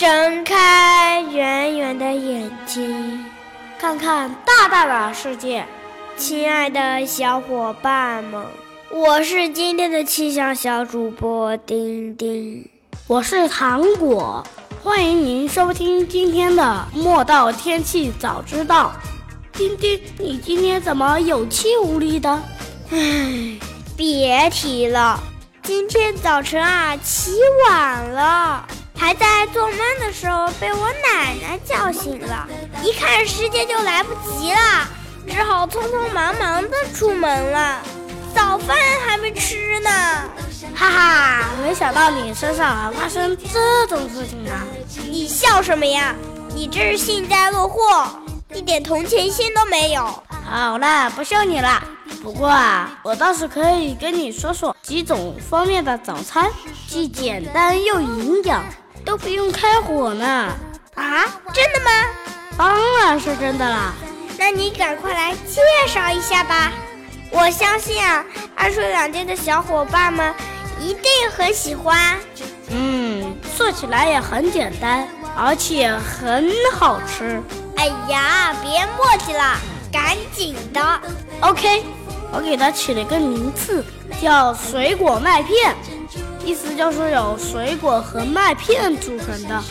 睁开圆圆的眼睛，看看大大的世界。亲爱的小伙伴们，我是今天的气象小主播丁丁，我是糖果，欢迎您收听今天的《莫道天气早知道》。丁丁，你今天怎么有气无力的？唉，别提了，今天早晨啊，起晚了。还在做梦的时候被我奶奶叫醒了，一看时间就来不及了，只好匆匆忙忙的出门了。早饭还没吃呢，哈哈！没想到你身上还发生这种事情啊！你笑什么呀？你这是幸灾乐祸，一点同情心都没有。好了，不笑你了。不过啊，我倒是可以跟你说说几种方面的早餐，既简单又营养。都不用开火呢！啊，真的吗？当然是真的啦！那你赶快来介绍一下吧。我相信啊，二水两街的小伙伴们一定很喜欢。嗯，做起来也很简单，而且很好吃。哎呀，别墨迹了，赶紧的。OK，我给它起了个名字，叫水果麦片。意思就是有水果和麦片组成的。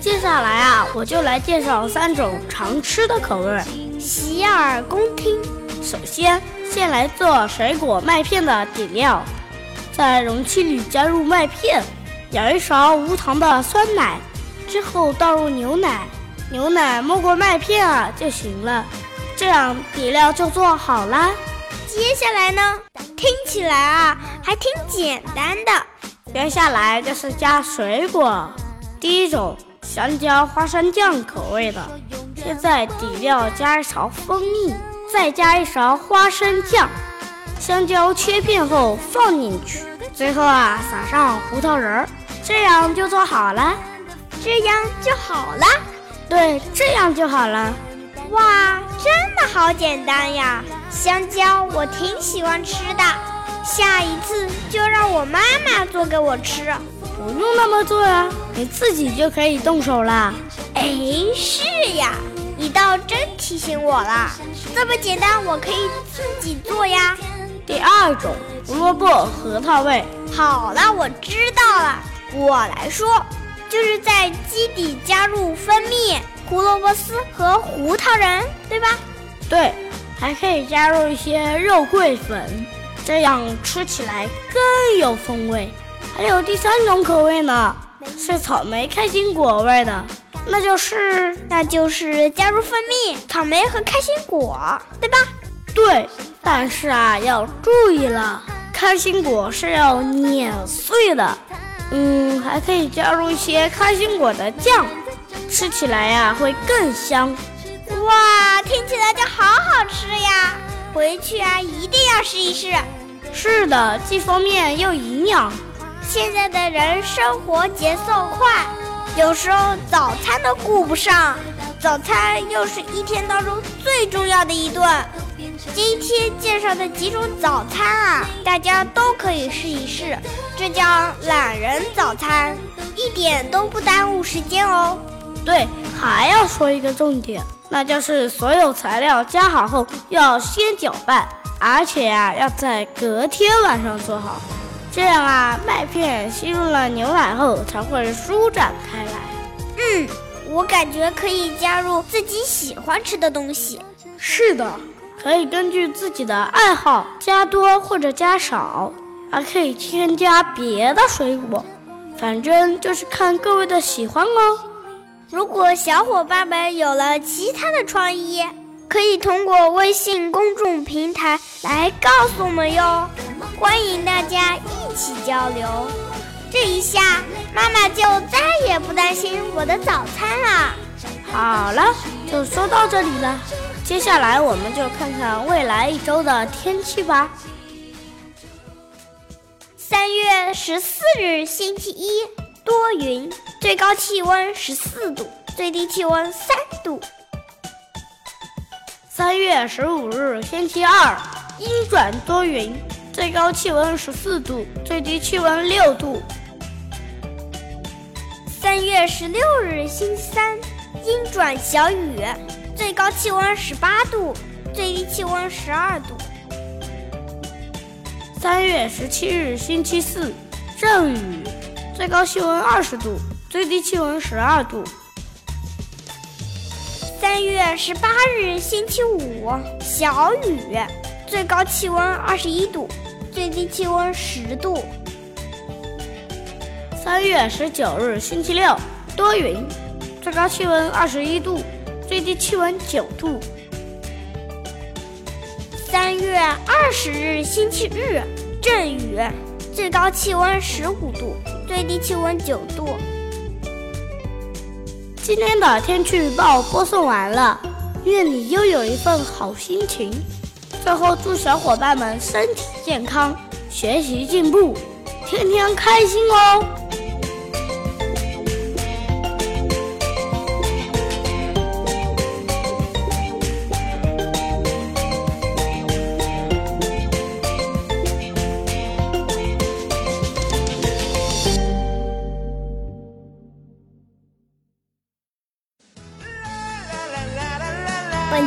接下来啊，我就来介绍三种常吃的口味，洗耳恭听。首先，先来做水果麦片的底料，在容器里加入麦片，舀一勺无糖的酸奶，之后倒入牛奶，牛奶没过麦片啊就行了。这样底料就做好啦。接下来呢，听起来啊还挺简单的。接下来就是加水果，第一种香蕉花生酱口味的。现在底料加一勺蜂蜜，再加一勺花生酱，香蕉切片后放进去，最后啊撒上胡桃仁儿，这样就做好了。这样就好了。对，这样就好了。哇，真的好简单呀！香蕉我挺喜欢吃的。下一次就让我妈妈做给我吃，不用那么做呀，你自己就可以动手啦。哎，是呀，你倒真提醒我了，这么简单，我可以自己做呀。第二种，胡萝卜核桃味。好了，我知道了，我来说，就是在基底加入蜂蜜、胡萝卜丝和胡桃仁，对吧？对，还可以加入一些肉桂粉。这样吃起来更有风味。还有第三种口味呢，是草莓开心果味的，那就是那就是加入蜂蜜、草莓和开心果，对吧？对，但是啊，要注意了，开心果是要碾碎的。嗯，还可以加入一些开心果的酱，吃起来呀会更香。哇，听起来就好好吃呀！回去啊，一定要试一试。是的，既方便又营养。现在的人生活节奏快，有时候早餐都顾不上。早餐又是一天当中最重要的一顿。今天介绍的几种早餐啊，大家都可以试一试。这叫懒人早餐，一点都不耽误时间哦。对，还要说一个重点，那就是所有材料加好后要先搅拌。而且啊，要在隔天晚上做好，这样啊，麦片吸入了牛奶后才会舒展开来。嗯，我感觉可以加入自己喜欢吃的东西。是的，可以根据自己的爱好加多或者加少，还可以添加别的水果，反正就是看各位的喜欢哦。如果小伙伴们有了其他的创意，可以通过微信公众平台来告诉我们哟，欢迎大家一起交流。这一下，妈妈就再也不担心我的早餐了。好了，就说到这里了。接下来我们就看看未来一周的天气吧。三月十四日，星期一，多云，最高气温十四度，最低气温三度。三月十五日，星期二，阴转多云，最高气温十四度，最低气温六度。三月十六日，星期三，阴转小雨，最高气温十八度，最低气温十二度。三月十七日，星期四，阵雨，最高气温二十度，最低气温十二度。三月十八日，星期五，小雨，最高气温二十一度，最低气温十度。三月十九日，星期六，多云，最高气温二十一度，最低气温九度。三月二十日，星期日，阵雨，最高气温十五度，最低气温九度。今天的天气预报播送完了，愿你又有一份好心情。最后祝小伙伴们身体健康，学习进步，天天开心哦！